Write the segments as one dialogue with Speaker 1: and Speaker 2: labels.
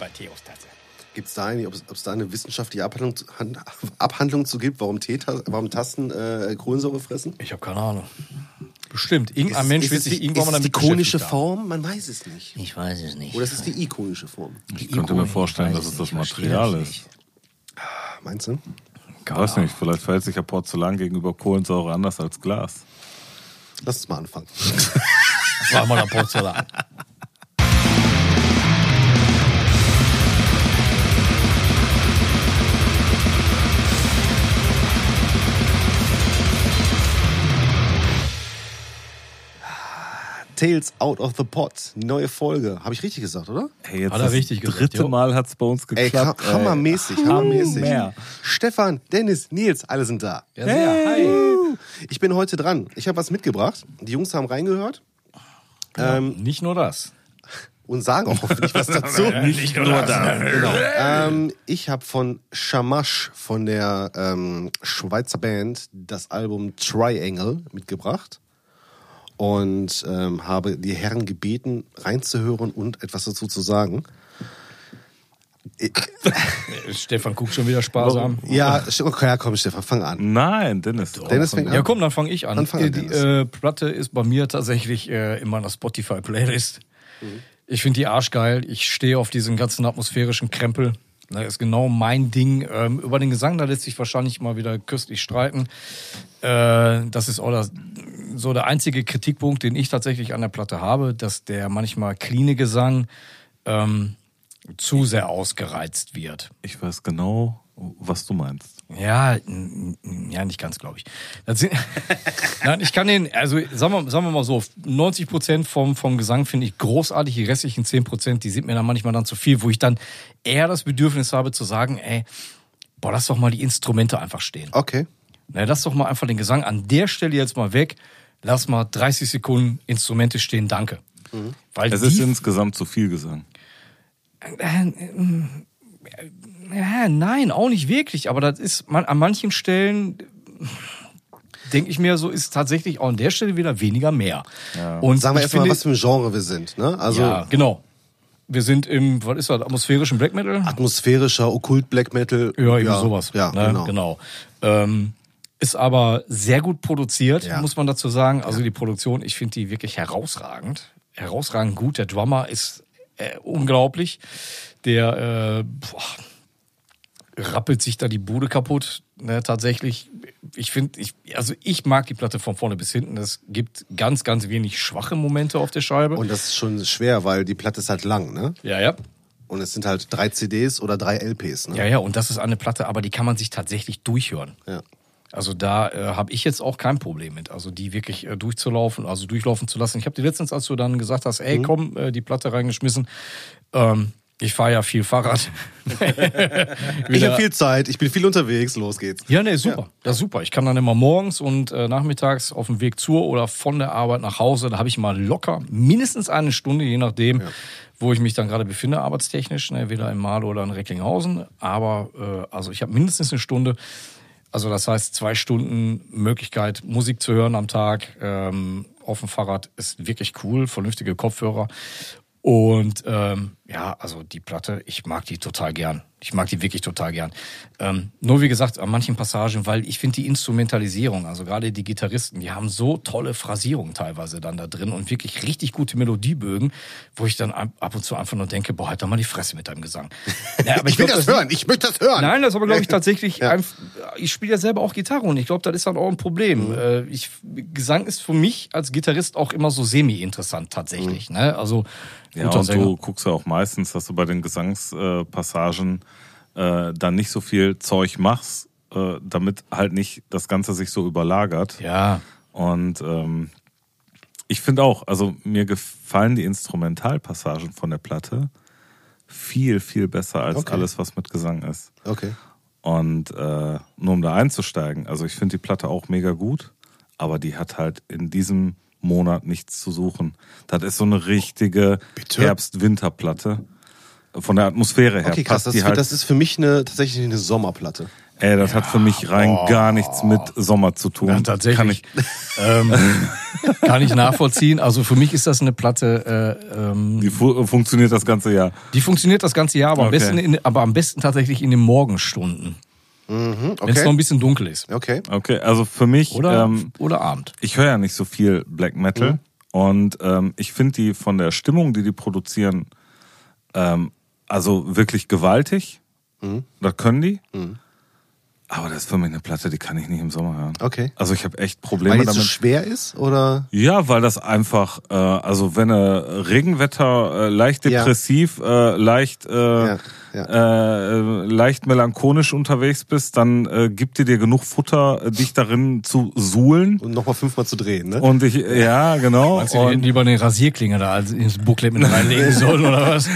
Speaker 1: bei Theos-Tasse.
Speaker 2: Gibt es da, eine- ob es- ob es da eine wissenschaftliche Abhandlung, Han- Abhandlung zu gibt, warum, Tee, warum Tasten äh, Kohlensäure fressen?
Speaker 1: Ich habe keine Ahnung. Bestimmt. Irgendein
Speaker 2: Ist-
Speaker 1: Mensch
Speaker 2: ist
Speaker 1: wird
Speaker 2: es
Speaker 1: sich irgendwann mal
Speaker 2: ist es
Speaker 1: damit
Speaker 2: die konische
Speaker 1: beschäftigt haben.
Speaker 2: Form? Man weiß es nicht.
Speaker 1: Ich weiß es nicht.
Speaker 2: Oder ist es die ikonische Form?
Speaker 3: Ich könnte mir vorstellen, dass es das Material ist.
Speaker 2: Meinst du?
Speaker 3: Ich weiß nicht, vielleicht verhält sich ja Porzellan gegenüber Kohlensäure anders als Glas.
Speaker 2: Lass uns mal anfangen.
Speaker 1: Das war mal der Porzellan.
Speaker 2: Tales out of the pot. Neue Folge. Habe ich richtig gesagt, oder?
Speaker 3: Hey, jetzt
Speaker 1: Hat er
Speaker 3: das
Speaker 1: richtig gesagt,
Speaker 3: dritte
Speaker 1: jo.
Speaker 3: Mal hat es bei uns
Speaker 2: Ey,
Speaker 3: geklappt.
Speaker 2: ha hammermäßig, hammermäßig.
Speaker 3: Hammer.
Speaker 2: Stefan, Dennis, Nils, alle sind da.
Speaker 1: Ja, sehr. Hi.
Speaker 2: Ich bin heute dran. Ich habe was mitgebracht. Die Jungs haben reingehört ähm,
Speaker 1: Nicht nur das.
Speaker 2: und sagen auch hoffentlich was dazu.
Speaker 1: Nicht nur das.
Speaker 2: Genau. Ähm, ich habe von Shamash, von der ähm, Schweizer Band, das Album Triangle mitgebracht und ähm, habe die Herren gebeten, reinzuhören und etwas dazu zu sagen.
Speaker 1: Stefan guckt schon wieder sparsam.
Speaker 2: Ja, okay, ja, komm, Stefan, fang an.
Speaker 3: Nein, Dennis.
Speaker 2: Dennis fängt an.
Speaker 1: Ja, komm, dann fange ich an.
Speaker 2: Dann fang an,
Speaker 1: Äh, die äh, Platte ist bei mir tatsächlich äh, in meiner Spotify-Playlist. Ich finde die arschgeil. Ich stehe auf diesen ganzen atmosphärischen Krempel. Das ist genau mein Ding. Ähm, über den Gesang, da lässt sich wahrscheinlich mal wieder köstlich streiten. Äh, das ist auch das, so der einzige Kritikpunkt, den ich tatsächlich an der Platte habe, dass der manchmal cleane Gesang ähm, zu sehr ausgereizt wird.
Speaker 3: Ich weiß genau, was du meinst.
Speaker 1: Ja, ja, nicht ganz, glaube ich. Sind, Nein, ich kann den, also sagen wir, sagen wir mal so, 90 Prozent vom, vom Gesang finde ich großartig, die restlichen 10 Prozent, die sind mir dann manchmal dann zu viel, wo ich dann eher das Bedürfnis habe zu sagen, ey, boah, lass doch mal die Instrumente einfach stehen.
Speaker 2: Okay.
Speaker 1: Na, lass doch mal einfach den Gesang an der Stelle jetzt mal weg, lass mal 30 Sekunden Instrumente stehen, danke. Weil
Speaker 3: Es ist insgesamt zu viel Gesang.
Speaker 1: Ja, nein, auch nicht wirklich. Aber das ist man, an manchen Stellen denke ich mir, so ist tatsächlich auch an der Stelle wieder weniger mehr. Und
Speaker 2: Sagen wir
Speaker 1: ich
Speaker 2: erstmal,
Speaker 1: finde-
Speaker 2: was für ein Genre wir sind. Ne? Also
Speaker 1: ja, genau. Wir sind im, was ist das, atmosphärischen Black Metal?
Speaker 2: atmosphärischer, okkult Black Metal.
Speaker 1: Ja, irgendwie sowas.
Speaker 2: Ja,
Speaker 1: ne?
Speaker 2: genau.
Speaker 1: genau. Ähm, ist aber sehr gut produziert,
Speaker 2: Ja.
Speaker 1: muss man dazu sagen. Also die Produktion, ich finde die wirklich herausragend. Herausragend gut. Der Drummer ist äh, unglaublich. Der äh, boah, rappelt sich da die Bude kaputt. Ne, tatsächlich, ich finde, ich, also ich mag die Platte von vorne bis hinten. Es gibt ganz, ganz wenig schwache Momente auf der Scheibe.
Speaker 2: Und das ist schon schwer, weil die Platte ist halt lang, ne?
Speaker 1: ja, ja.
Speaker 2: Und es sind halt drei CDs oder drei LPs, ne?
Speaker 1: Ja, ja, und das ist eine Platte, aber die kann man sich tatsächlich durchhören.
Speaker 2: Ja.
Speaker 1: Also da äh, habe ich jetzt auch kein Problem mit, also die wirklich äh, durchzulaufen, also durchlaufen zu lassen. Ich habe die letztens, als du dann gesagt hast, ey, komm, äh, die Platte reingeschmissen. Ähm, ich fahre ja viel Fahrrad.
Speaker 2: Ich habe viel Zeit, ich bin viel unterwegs, los geht's.
Speaker 1: Ja, nee, super. Das ist super. Ich kann dann immer morgens und äh, nachmittags auf dem Weg zur oder von der Arbeit nach Hause, da habe ich mal locker mindestens eine Stunde, je nachdem, wo ich mich dann gerade befinde, arbeitstechnisch, ne, entweder in Malo oder in Recklinghausen. Aber äh, also ich habe mindestens eine Stunde. Also das heißt, zwei Stunden Möglichkeit, Musik zu hören am Tag ähm, auf dem Fahrrad ist wirklich cool, vernünftige Kopfhörer. Und ähm, ja, also die Platte, ich mag die total gern. Ich mag die wirklich total gern. Ähm, nur wie gesagt, an manchen Passagen, weil ich finde die Instrumentalisierung, also gerade die Gitarristen, die haben so tolle Phrasierungen teilweise dann da drin und wirklich richtig gute Melodiebögen, wo ich dann ab und zu einfach nur denke, boah, halt doch mal die Fresse mit deinem Gesang. Ja, aber
Speaker 2: Ich will
Speaker 1: glaub,
Speaker 2: das hören, ich möchte das hören.
Speaker 1: Nein, das ist aber, glaube ich, tatsächlich.
Speaker 2: Ja.
Speaker 1: Ein, ich spiele ja selber auch Gitarre und ich glaube, das ist dann auch ein Problem. Äh, Ich, Gesang ist für mich als Gitarrist auch immer so semi-interessant tatsächlich. Ne? Also,
Speaker 3: Ja, und
Speaker 1: Sänger.
Speaker 3: du guckst ja auch meistens, dass du bei den Gesangspassagen äh, dann nicht so viel Zeug machst, äh, damit halt nicht das Ganze sich so überlagert.
Speaker 1: Ja,
Speaker 3: Und ähm, ich finde auch, also mir gefallen die Instrumentalpassagen von der Platte viel, viel besser als
Speaker 2: Okay.
Speaker 3: alles, was mit Gesang ist.
Speaker 2: Okay.
Speaker 3: Und äh, nur um da einzusteigen, also ich finde die Platte auch mega gut, aber die hat halt in diesem Monat nichts zu suchen. Das ist so eine richtige? Herbst-Winter-Platte. von der Atmosphäre her
Speaker 2: Okay, krass.
Speaker 3: passt
Speaker 2: Das,
Speaker 3: die halt.
Speaker 2: das ist für mich eine, tatsächlich eine Sommerplatte.
Speaker 3: ey, das hat für mich rein gar nichts mit Sommer zu tun.
Speaker 1: Ja, tatsächlich.
Speaker 3: Kann ich,
Speaker 1: Ähm, kann ich nachvollziehen. Also für mich ist das eine Platte, äh, ähm,
Speaker 3: die fu funktioniert das ganze Jahr.
Speaker 1: die funktioniert das ganze Jahr, aber, am,
Speaker 3: Okay.
Speaker 1: besten in, aber am besten tatsächlich in den Morgenstunden.
Speaker 2: Mhm,
Speaker 1: Wenn es noch ein
Speaker 2: okay.
Speaker 1: bisschen dunkel ist.
Speaker 2: Okay.
Speaker 3: Okay, also für mich,
Speaker 1: Oder,
Speaker 3: ähm,
Speaker 1: oder Abend.
Speaker 3: ich höre ja nicht so viel Black Metal und ähm, ich finde die von der Stimmung, die die produzieren, ähm, also wirklich gewaltig. Das können die. Aber das ist für mich eine Platte, die kann ich nicht im Sommer hören.
Speaker 2: Okay.
Speaker 3: Also ich habe echt
Speaker 2: Weil
Speaker 3: Probleme
Speaker 2: die so
Speaker 3: damit.
Speaker 2: schwer ist oder?
Speaker 3: Ja, weil das einfach, äh, also wenn äh, Regenwetter äh, leicht
Speaker 2: Ja.
Speaker 3: depressiv, äh, leicht, äh,
Speaker 2: Ja,
Speaker 3: Äh, äh, leicht melancholisch unterwegs bist, dann äh, gibt dir dir genug Futter, äh, dich darin zu suhlen.
Speaker 2: Und nochmal fünfmal zu drehen, ne?
Speaker 3: Und ich, ja, genau.
Speaker 1: Meinst du, die
Speaker 3: Und,
Speaker 1: lieber eine Rasierklinge da als ins Booklet mit reinlegen sollen oder was?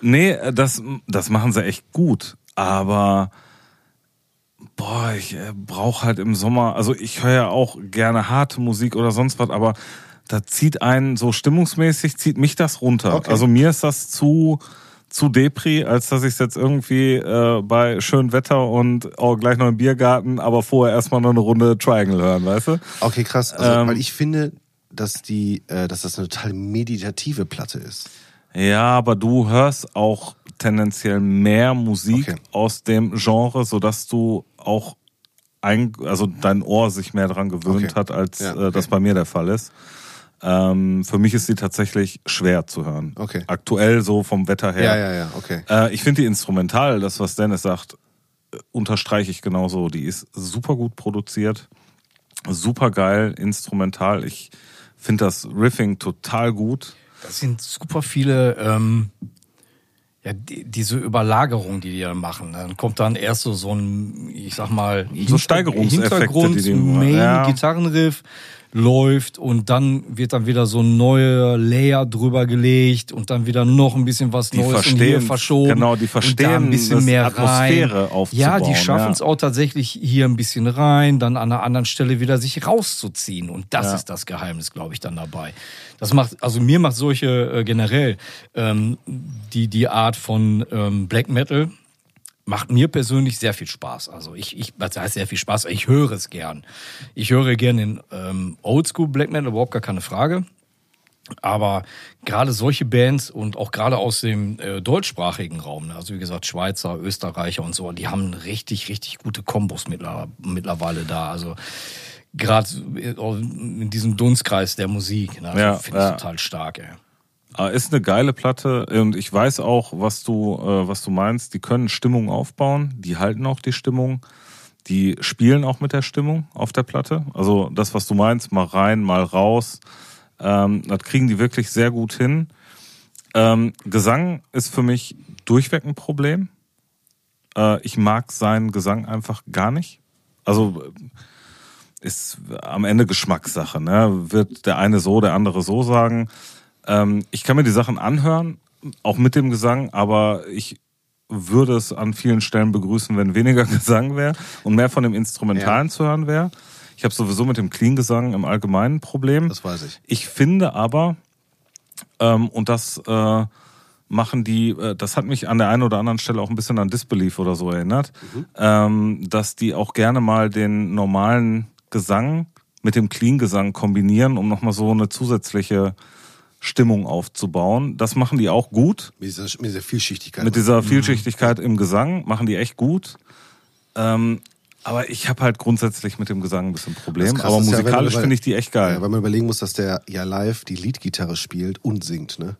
Speaker 3: nee, das, das machen sie echt gut. Aber boah, ich äh, brauche halt im Sommer, also ich höre ja auch gerne harte Musik oder sonst was, aber da zieht einen so stimmungsmäßig, zieht mich das runter.
Speaker 2: Okay.
Speaker 3: Also mir ist das zu zu Depri, als dass ich es jetzt irgendwie äh, bei schönem Wetter und auch gleich noch im Biergarten, aber vorher erstmal noch eine Runde Triangle hören, weißt du?
Speaker 2: Okay, krass. Also,
Speaker 3: Ähm,
Speaker 2: weil ich finde, dass die, äh, dass das eine total meditative Platte ist.
Speaker 3: Ja, aber du hörst auch tendenziell mehr Musik
Speaker 2: Okay.
Speaker 3: aus dem Genre, sodass du auch ein, also dein Ohr sich mehr dran gewöhnt
Speaker 2: Okay.
Speaker 3: hat, als
Speaker 2: Ja,
Speaker 3: äh,
Speaker 2: okay.
Speaker 3: das bei mir der Fall ist. Ähm, für mich ist sie tatsächlich schwer zu hören.
Speaker 2: Okay.
Speaker 3: Aktuell so vom Wetter her.
Speaker 2: Ja, ja, ja, okay.
Speaker 3: Äh, ich finde die instrumental, das was Dennis sagt, äh, unterstreiche ich genauso. Die ist super gut produziert, super geil, instrumental. Ich finde das Riffing total gut.
Speaker 1: Das sind super viele, ähm, ja, die, diese Überlagerung, die die dann machen. Dann kommt dann erst so, so ein, ich sag mal,
Speaker 3: Steigerungseffekte,
Speaker 1: Hintergrund, Main,
Speaker 3: ja.
Speaker 1: Gitarrenriff läuft und dann wird dann wieder so ein neuer Layer drüber gelegt und dann wieder noch ein bisschen was
Speaker 3: Die
Speaker 1: Neues und hier verschoben.
Speaker 3: genau, die
Speaker 1: und da
Speaker 3: verstehen,
Speaker 1: ein bisschen
Speaker 3: das
Speaker 1: mehr
Speaker 3: Atmosphäre
Speaker 1: rein.
Speaker 3: aufzubauen,
Speaker 1: Ja, die schaffen es
Speaker 3: ja.
Speaker 1: auch tatsächlich hier ein bisschen rein, dann an einer anderen Stelle wieder sich rauszuziehen. Und das
Speaker 3: Ja.
Speaker 1: ist das Geheimnis, glaube ich, dann dabei. Das macht, also mir macht solche äh, generell ähm, die die Art von ähm, Black Metal macht mir persönlich sehr viel Spaß. Also ich, ich, was heißt sehr viel Spaß? Ich höre es gern. Ich höre gern den ähm, Oldschool Black Metal, überhaupt gar keine Frage. Aber gerade solche Bands und auch gerade aus dem äh, deutschsprachigen Raum, ne, also wie gesagt Schweizer, Österreicher und so, die haben richtig, richtig gute Kombos mittler, mittlerweile da. Also gerade in diesem Dunstkreis der Musik, ne, also
Speaker 3: Ja,
Speaker 1: finde ich
Speaker 3: ja.
Speaker 1: total stark. Ey.
Speaker 3: Ah, Ist eine geile Platte und ich weiß auch, was du, äh, was du meinst. Die können Stimmung aufbauen, die halten auch die Stimmung, die spielen auch mit der Stimmung auf der Platte. Also das, was du meinst, mal rein, mal raus, ähm, das kriegen die wirklich sehr gut hin. Ähm, Gesang ist für mich durchweg ein Problem. Äh, ich mag seinen Gesang einfach gar nicht. Also äh, ist am Ende Geschmackssache. Ne? Wird der eine so, der andere so sagen. Ähm, ich kann mir die Sachen anhören, auch mit dem Gesang, aber ich würde es an vielen Stellen begrüßen, wenn weniger Gesang wäre und mehr von dem Instrumentalen
Speaker 2: Ja.
Speaker 3: zu hören wäre. Ich habe sowieso mit dem Clean-Gesang im Allgemeinen ein Problem.
Speaker 2: Das weiß ich.
Speaker 3: Ich finde aber, ähm, und das äh, machen die, äh, das hat mich an der einen oder anderen Stelle auch ein bisschen an Disbelief oder so erinnert, ähm, dass die auch gerne mal den normalen Gesang mit dem Clean-Gesang kombinieren, um nochmal so eine zusätzliche Stimmung aufzubauen. Das machen die auch gut.
Speaker 2: Mit dieser, mit dieser Vielschichtigkeit.
Speaker 3: Mit dieser Vielschichtigkeit im Gesang machen die echt gut. Ähm, aber ich habe halt grundsätzlich mit dem Gesang ein bisschen
Speaker 2: Das
Speaker 3: Problem.
Speaker 2: Krasse
Speaker 3: Aber
Speaker 2: ja,
Speaker 3: musikalisch
Speaker 2: man-
Speaker 3: finde ich die echt geil.
Speaker 2: Ja, weil man überlegen muss, dass der ja live die Leadgitarre spielt und singt, ne?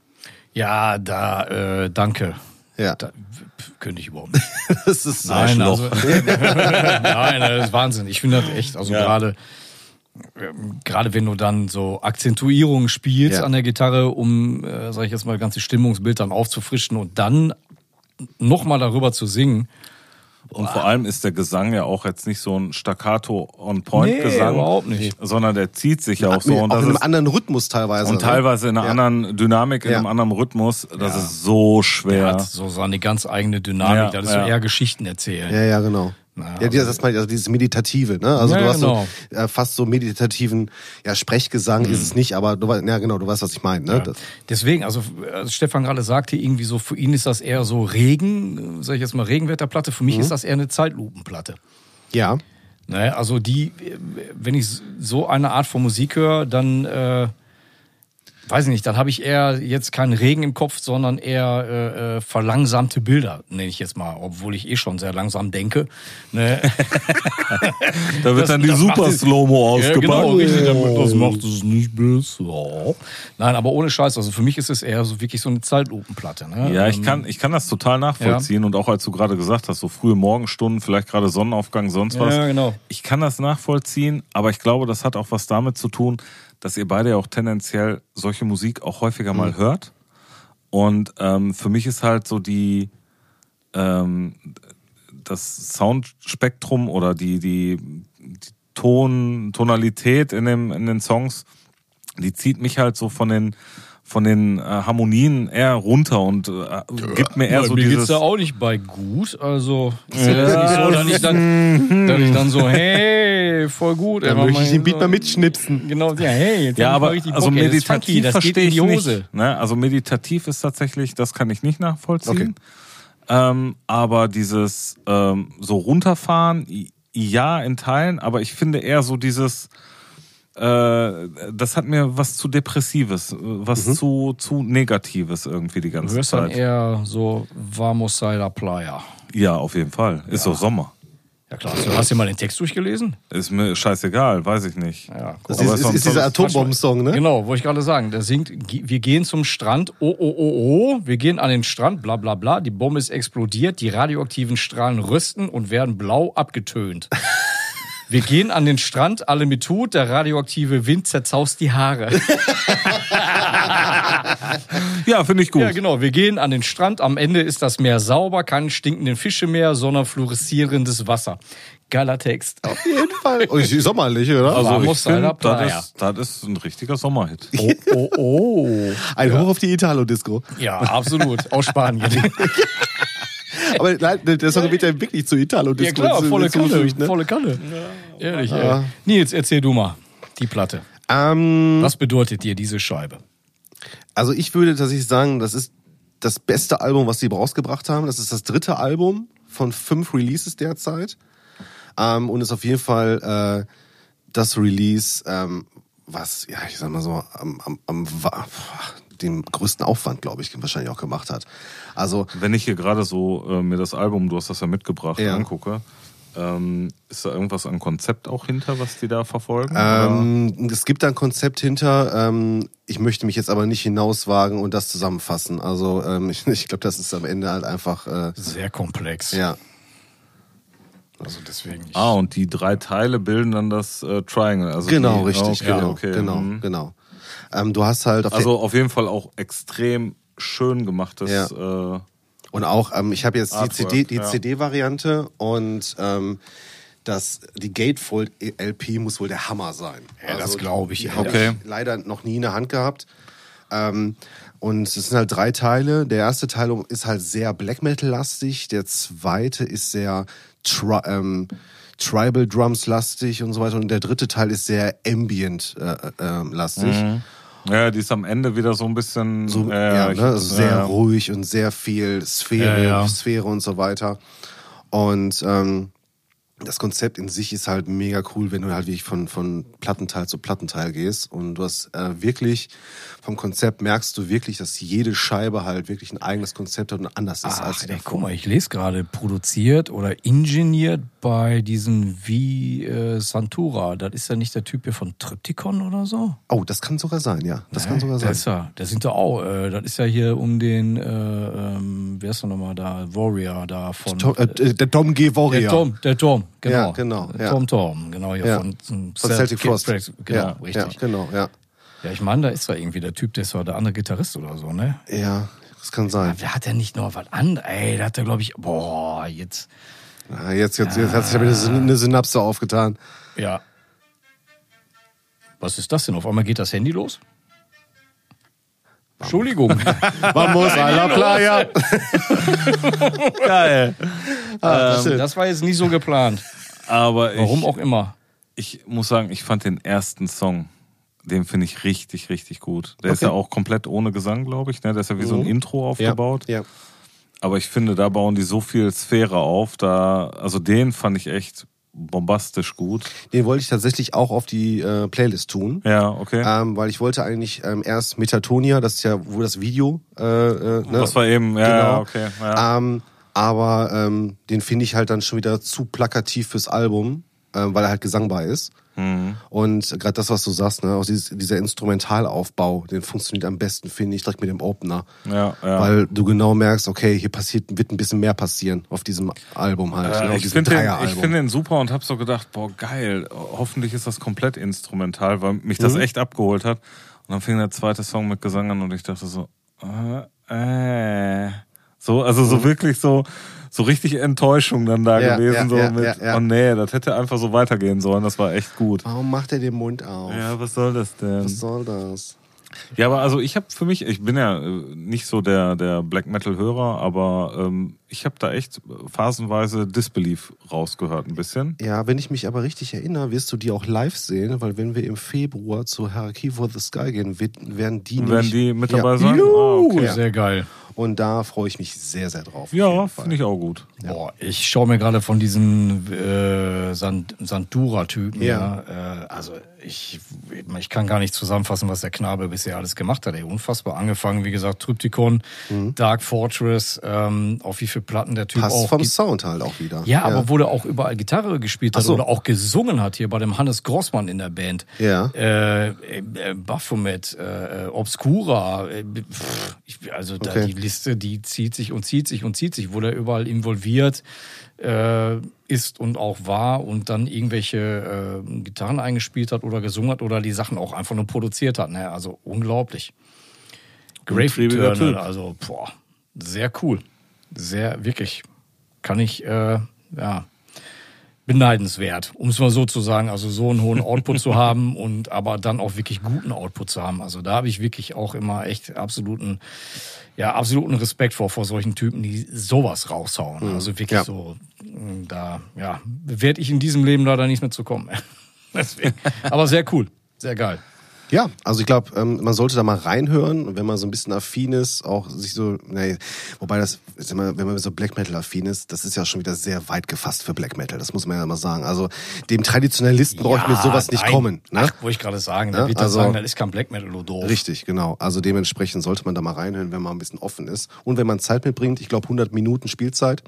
Speaker 1: Ja, da, äh, danke.
Speaker 2: Ja.
Speaker 1: Da, könnte ich überhaupt nicht.
Speaker 2: Das ist
Speaker 1: Nein,
Speaker 2: Arschloch.
Speaker 1: also, nein, das ist Wahnsinn. Ich finde das echt, also
Speaker 3: Ja.
Speaker 1: gerade gerade wenn du dann so Akzentuierungen spielst
Speaker 2: Ja.
Speaker 1: an der Gitarre, um, äh, sag ich jetzt mal, das ganze Stimmungsbild dann aufzufrischen und dann nochmal darüber zu singen.
Speaker 3: Und vor allem ist der Gesang ja auch jetzt nicht so ein Staccato-on-Point-Gesang.
Speaker 1: Nee, überhaupt nicht.
Speaker 3: Sondern der zieht sich ja auch so. Und,
Speaker 2: auch
Speaker 3: das
Speaker 2: in einem
Speaker 3: ist,
Speaker 2: anderen Rhythmus teilweise.
Speaker 3: und
Speaker 2: ne?
Speaker 3: teilweise in einer
Speaker 2: Ja.
Speaker 3: anderen Dynamik, in
Speaker 2: Ja.
Speaker 3: einem anderen Rhythmus. Das ist so
Speaker 1: Er
Speaker 3: schwer.
Speaker 1: hat so seine ganz eigene Dynamik.
Speaker 3: Ja,
Speaker 1: das ist
Speaker 3: ja.
Speaker 1: so eher Geschichten erzählen.
Speaker 2: Ja, ja, genau.
Speaker 1: Na,
Speaker 2: Ja, das meine ich, also dieses Meditative, ne? Also
Speaker 1: Ja,
Speaker 2: du hast
Speaker 1: genau.
Speaker 2: so äh, fast so meditativen, ja, Sprechgesang ist es nicht, aber du weißt, ja genau, du weißt, was ich meine, ne?
Speaker 1: Ja. Deswegen, also als Stefan gerade sagte, irgendwie so für ihn ist das eher so Regen, sag ich jetzt mal Regenwetterplatte. Für
Speaker 2: Mhm.
Speaker 1: mich ist das eher eine Zeitlupenplatte.
Speaker 2: ja.
Speaker 1: Ne, also die, wenn ich so eine Art von Musik höre, dann äh, weiß ich nicht, dann habe ich eher jetzt keinen Regen im Kopf, sondern eher äh, äh, verlangsamte Bilder, nenne ich jetzt mal, obwohl ich eh schon sehr langsam denke. Ne?
Speaker 3: Da wird
Speaker 1: Das-
Speaker 3: dann die Super Slow-Mo
Speaker 1: Ja, genau,
Speaker 3: ausgepackt.
Speaker 1: richtig, damit- das macht es nicht besser. Nein, aber ohne Scheiß, also für mich ist es eher so wirklich so eine Zeitlupenplatte. Ne?
Speaker 3: Ja, ich
Speaker 1: Ähm,
Speaker 3: kann, ich kann das total nachvollziehen und auch als du gerade gesagt hast, so frühe Morgenstunden, vielleicht gerade Sonnenaufgang, sonst was.
Speaker 1: Ja, genau.
Speaker 3: Ich kann das nachvollziehen, aber ich glaube, das hat auch was damit zu tun, dass ihr beide ja auch tendenziell solche Musik auch häufiger mal
Speaker 1: Mhm.
Speaker 3: hört. Und ähm, für mich ist halt so die ähm, das Soundspektrum oder die, die, die Ton, Tonalität in, dem, in den Songs, die zieht mich halt so von den von den äh, Harmonien eher runter und äh, gibt mir eher
Speaker 1: Ja,
Speaker 3: so
Speaker 1: mir
Speaker 3: dieses
Speaker 1: geht's da auch nicht bei gut. Also ist ja nicht so, dass ich dann, dass ich dann so, hey, voll gut.
Speaker 2: Dann möchte ich den Beat
Speaker 1: so-
Speaker 2: mal mitschnipsen.
Speaker 1: Genau, ja, hey, jetzt
Speaker 3: Ja, aber also
Speaker 1: Bock, ist
Speaker 3: meditativ
Speaker 1: das
Speaker 3: verstehe ich nicht. Ne? Also meditativ ist tatsächlich, das kann ich nicht nachvollziehen.
Speaker 2: Okay.
Speaker 3: Ähm, aber dieses ähm, so runterfahren, ja in Teilen, aber ich finde eher so dieses, das hat mir was zu depressives, äh, was zu zu negatives irgendwie die
Speaker 1: Du
Speaker 3: ganze
Speaker 1: hörst dann
Speaker 3: Zeit.
Speaker 1: eher so Vamos a la Playa.
Speaker 3: Ja, auf jeden Fall. Ist doch Sommer.
Speaker 1: Ja klar, hast du hast du mal den Text durchgelesen?
Speaker 3: Ist mir scheißegal, weiß ich nicht.
Speaker 1: Ja,
Speaker 2: Das
Speaker 3: Aber
Speaker 2: ist,
Speaker 3: ist
Speaker 2: ist, ist dieser Atombomben-Song, ne?
Speaker 1: Genau, wollte ich gerade sagen. Der singt, wir gehen zum Strand, oh, oh, oh, oh, wir gehen an den Strand, bla, bla, bla. Die Bombe ist explodiert, die radioaktiven Strahlen rüsten und werden blau abgetönt. Wir gehen an den Strand, alle mit Hut, der radioaktive Wind zerzaust die Haare.
Speaker 3: Ja, finde ich gut.
Speaker 1: Ja, genau. Wir gehen an den Strand. Am Ende ist das Meer sauber, keine stinkenden Fische mehr, sondern fluoreszierendes Wasser. Geiler Text.
Speaker 2: Auf jeden Fall. Oh, ist sommerlich, oder?
Speaker 3: Also
Speaker 1: Vamos
Speaker 3: ich
Speaker 1: Playa.
Speaker 3: das ist, das ist ein richtiger Sommerhit.
Speaker 1: Oh, oh, oh.
Speaker 2: Ein Hoch auf die Italo-Disco.
Speaker 1: Ja, absolut. Aus Spanien.
Speaker 2: Aber nein, der Song wird ja wirklich zu
Speaker 1: Ja
Speaker 2: Italo-Disco.
Speaker 1: klar, volle Kanne.
Speaker 2: zugefügt, ne?
Speaker 1: Volle Kanne. Ehrlich, ey. Nils, erzähl du mal die Platte.
Speaker 2: Ähm,
Speaker 1: Was bedeutet dir diese Scheibe?
Speaker 2: also ich würde tatsächlich sagen, das ist das beste Album, was sie rausgebracht haben. Das ist das dritte Album von fünf Releases derzeit. Ähm, und ist auf jeden Fall äh, das Release, ähm, was, ja, ich sag mal so, am, am, am dem größten Aufwand, glaube ich, wahrscheinlich auch gemacht hat. Also
Speaker 3: Wenn ich hier gerade so äh, mir das Album, du hast das ja mitgebracht,
Speaker 2: Ja.
Speaker 3: angucke, ähm, ist da irgendwas an Konzept auch hinter, was die da verfolgen?
Speaker 2: Ähm, es gibt da ein Konzept hinter. Ähm, ich möchte mich jetzt aber nicht hinauswagen und das zusammenfassen. Also ähm, ich, ich glaube, das ist am Ende halt einfach, äh,
Speaker 1: Sehr komplex.
Speaker 2: ja.
Speaker 1: Also deswegen. Ich,
Speaker 3: Ah, und die drei Teile bilden dann das äh, Triangle. Also
Speaker 2: Genau,
Speaker 3: die,
Speaker 2: richtig,
Speaker 3: okay,
Speaker 2: genau,
Speaker 3: okay.
Speaker 2: genau,
Speaker 3: mhm.
Speaker 2: genau. Ähm, du hast halt auf
Speaker 3: Also auf jeden Fall auch extrem schön gemachtes.
Speaker 2: Ja.
Speaker 3: Äh,
Speaker 2: Und auch, ähm, ich habe jetzt die
Speaker 3: Artwork,
Speaker 2: CD, die
Speaker 3: ja.
Speaker 2: CD-Variante und ähm, das, die Gatefold LP muss wohl der Hammer sein. Also,
Speaker 1: Ja, das glaub ich,
Speaker 2: Die habe
Speaker 3: Okay.
Speaker 2: ich leider noch nie in der Hand gehabt. Ähm, und es sind halt drei Teile. Der erste Teil ist halt sehr Black Metal-lastig. Der zweite ist sehr tri ähm, Tribal Drums lastig und so weiter. Und der dritte Teil ist sehr Ambient äh, äh, lastig.
Speaker 3: ja, die ist am Ende wieder so ein bisschen.
Speaker 2: So,
Speaker 3: äh,
Speaker 2: ja, ne, also sehr
Speaker 3: ja.
Speaker 2: ruhig und sehr viel Sphäre,
Speaker 1: ja.
Speaker 2: Sphäre und so weiter. Und ähm, das Konzept in sich ist halt mega cool, wenn du halt wirklich von, von Plattenteil zu Plattenteil gehst. Und du hast äh, wirklich, vom Konzept merkst du wirklich, dass jede Scheibe halt wirklich ein eigenes Konzept hat und anders ist als
Speaker 1: Ach,
Speaker 2: die
Speaker 1: ey,
Speaker 2: davor.
Speaker 1: guck mal, ich lese gerade, produziert oder ingeniert bei diesen wie äh, Santura. Das ist ja nicht der Typ hier von Triptychon oder so?
Speaker 2: Oh, das kann sogar sein, ja. Das kann sogar sein.
Speaker 1: ist ja, der sind doch auch, äh, das ist ja hier um den, äh, ähm, wer ist doch nochmal da, Warrior da von.
Speaker 2: To äh, der Dom G. Warrior.
Speaker 1: der Tom, der Tom, genau.
Speaker 2: Ja, genau, ja.
Speaker 1: Tom Tom, genau, hier
Speaker 2: Ja.
Speaker 1: von, von
Speaker 2: Von Celtic Frost.
Speaker 1: Genau,
Speaker 2: ja,
Speaker 1: richtig.
Speaker 2: Ja, genau, ja.
Speaker 1: Ja, ich meine, da ist doch irgendwie der Typ, der ist doch der andere Gitarrist oder so, ne?
Speaker 2: Ja, das kann sein.
Speaker 1: Wer hat denn nicht noch was anderes? Ey, da hat er, glaube ich, boah, jetzt,
Speaker 2: Ah, jetzt, jetzt, jetzt hat sich aber eine Synapse aufgetan.
Speaker 1: ja. Was ist das denn? Auf einmal geht das Handy los? Entschuldigung.
Speaker 2: Vamos a la playa.
Speaker 3: Geil.
Speaker 2: Ah, schön.
Speaker 1: das war jetzt nicht so geplant.
Speaker 3: Aber ich,
Speaker 1: Warum auch immer.
Speaker 3: ich muss sagen, ich fand den ersten Song, den finde ich richtig, richtig gut. Der ist
Speaker 2: Okay.
Speaker 3: ja auch komplett ohne Gesang, glaube ich. Ne? Der ist ja wie so ein
Speaker 2: Mhm.
Speaker 3: Intro aufgebaut.
Speaker 2: Ja.
Speaker 3: Aber ich finde, da bauen die so viel Sphäre auf. Da, also den fand ich echt bombastisch gut.
Speaker 2: Den wollte ich tatsächlich auch auf die äh, Playlist tun.
Speaker 3: Ja, okay.
Speaker 2: Ähm, weil ich wollte eigentlich ähm, erst Metatonia, das ist ja wo das Video. Äh, äh, ne?
Speaker 3: das war eben, ja,
Speaker 2: genau.
Speaker 3: ja, okay. Ja.
Speaker 2: Ähm, aber ähm, den finde ich halt dann schon wieder zu plakativ fürs Album, ähm, weil er halt gesangbar ist.
Speaker 3: Mhm.
Speaker 2: Und gerade das, was du sagst, ne, auch dieses, dieser Instrumentalaufbau, den funktioniert am besten, finde ich, direkt mit dem Opener.
Speaker 3: ja, ja.
Speaker 2: Weil du genau merkst, okay, hier passiert, wird ein bisschen mehr passieren auf diesem Album halt. ne,
Speaker 3: Äh,
Speaker 2: auf
Speaker 3: ich finde den, ich find den super und hab so gedacht, boah, geil, hoffentlich ist das komplett instrumental, weil mich das
Speaker 2: Mhm.
Speaker 3: echt abgeholt hat. Und dann fing der zweite Song mit Gesang an und ich dachte so, äh, äh. So, also so wirklich so, so richtig Enttäuschung dann da
Speaker 2: Mhm. Ja,
Speaker 3: gewesen,
Speaker 2: ja,
Speaker 3: so
Speaker 2: ja,
Speaker 3: mit,
Speaker 2: ja, ja.
Speaker 3: oh nee, das hätte einfach so weitergehen sollen, das war echt gut.
Speaker 2: Warum macht er den Mund auf?
Speaker 3: Ja, was soll das denn?
Speaker 2: Was soll das?
Speaker 3: Ja, aber also ich habe für mich, ich bin ja äh, nicht so der der Black Metal Hörer, aber ähm, ich habe da echt phasenweise Disbelief rausgehört ein bisschen.
Speaker 2: Ja, wenn ich mich aber richtig erinnere, wirst du die auch live sehen, weil wenn wir im Februar zu Hierarchy for the Sky gehen, werden die
Speaker 3: Werden
Speaker 2: nämlich-
Speaker 3: die mit
Speaker 2: ja.
Speaker 3: dabei sein?
Speaker 2: Juhu!
Speaker 3: Ah, okay.
Speaker 2: Ja.
Speaker 1: Sehr geil.
Speaker 2: Und da freue ich mich sehr, sehr drauf. auf
Speaker 3: Ja, finde ich auch gut.
Speaker 1: Boah, ich schaue mir gerade von diesen äh, Sand Sandura-Typen.
Speaker 2: Ja.
Speaker 1: Ja. Äh, also ich, ich kann gar nicht zusammenfassen, was der Knabe bisher alles gemacht hat. Ey, unfassbar. Angefangen, wie gesagt, Tryptychon, Dark Fortress, ähm, auf wie viele Platten der Typ
Speaker 2: Passt
Speaker 1: auch.
Speaker 2: vom Sound halt auch wieder.
Speaker 1: ja, aber wo der auch überall Gitarre gespielt hat
Speaker 2: so.
Speaker 1: oder auch gesungen hat hier bei dem Hannes Grossmann in der Band.
Speaker 2: Ja.
Speaker 1: Äh, äh, Baphomet, äh, Obscura, äh, pff, ich, also da
Speaker 2: Okay.
Speaker 1: die Liste, die zieht sich und zieht sich und zieht sich, wo der überall involviert äh, ist und auch war und dann irgendwelche äh, Gitarren eingespielt hat oder gesungen hat oder die Sachen auch einfach nur produziert hat. Ne? Also unglaublich. Grave Eternal, also boah, sehr cool. Sehr, wirklich, kann ich, äh, ja, beneidenswert, um es mal so zu sagen. Also so einen hohen Output zu haben und aber dann auch wirklich guten Output zu haben. Also da habe ich wirklich auch immer echt absoluten, ja, absoluten Respekt vor, vor solchen Typen, die sowas raushauen. Also wirklich
Speaker 2: Ja.
Speaker 1: so, mh, da, ja, werde ich in diesem Leben leider nicht mehr zu kommen. Deswegen. Aber sehr cool, sehr geil.
Speaker 2: Ja, also ich glaube, ähm, man sollte da mal reinhören und wenn man so ein bisschen affin ist, auch sich so, nee, wobei das, immer, wenn man so Black Metal affin ist, das ist ja schon wieder sehr weit gefasst für Black Metal, das muss man ja mal sagen. Also dem Traditionalisten brauche ich mit sowas nicht
Speaker 1: nein.
Speaker 2: kommen. Ne?
Speaker 1: Ach, wollte ich gerade sagen. Der
Speaker 2: Ja,
Speaker 1: wird
Speaker 2: also-
Speaker 1: sagen, das ist kein Black Metal, du doof.
Speaker 2: Richtig, genau. Also dementsprechend sollte man da mal reinhören, wenn man ein bisschen offen ist. Und wenn man Zeit mitbringt, ich glaube 100 Minuten Spielzeit.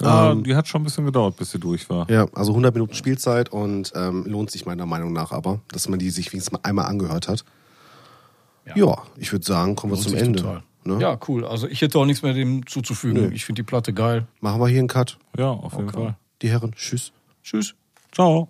Speaker 3: Ja, die hat schon ein bisschen gedauert, bis sie durch war.
Speaker 2: Ja, also 100 Minuten Spielzeit und ähm, lohnt sich meiner Meinung nach aber, dass man die sich wenigstens mal einmal angehört hat. Ja,
Speaker 1: Ja.
Speaker 2: ich würde sagen, kommen wir zum Ende. Ne?
Speaker 1: Ja, cool. Also ich hätte auch nichts mehr dem zuzufügen. Ich finde die Platte geil.
Speaker 2: Machen wir hier einen Cut.
Speaker 3: Ja, auf jeden Fall.
Speaker 2: Die Herren, tschüss.
Speaker 1: Tschüss.
Speaker 3: Ciao.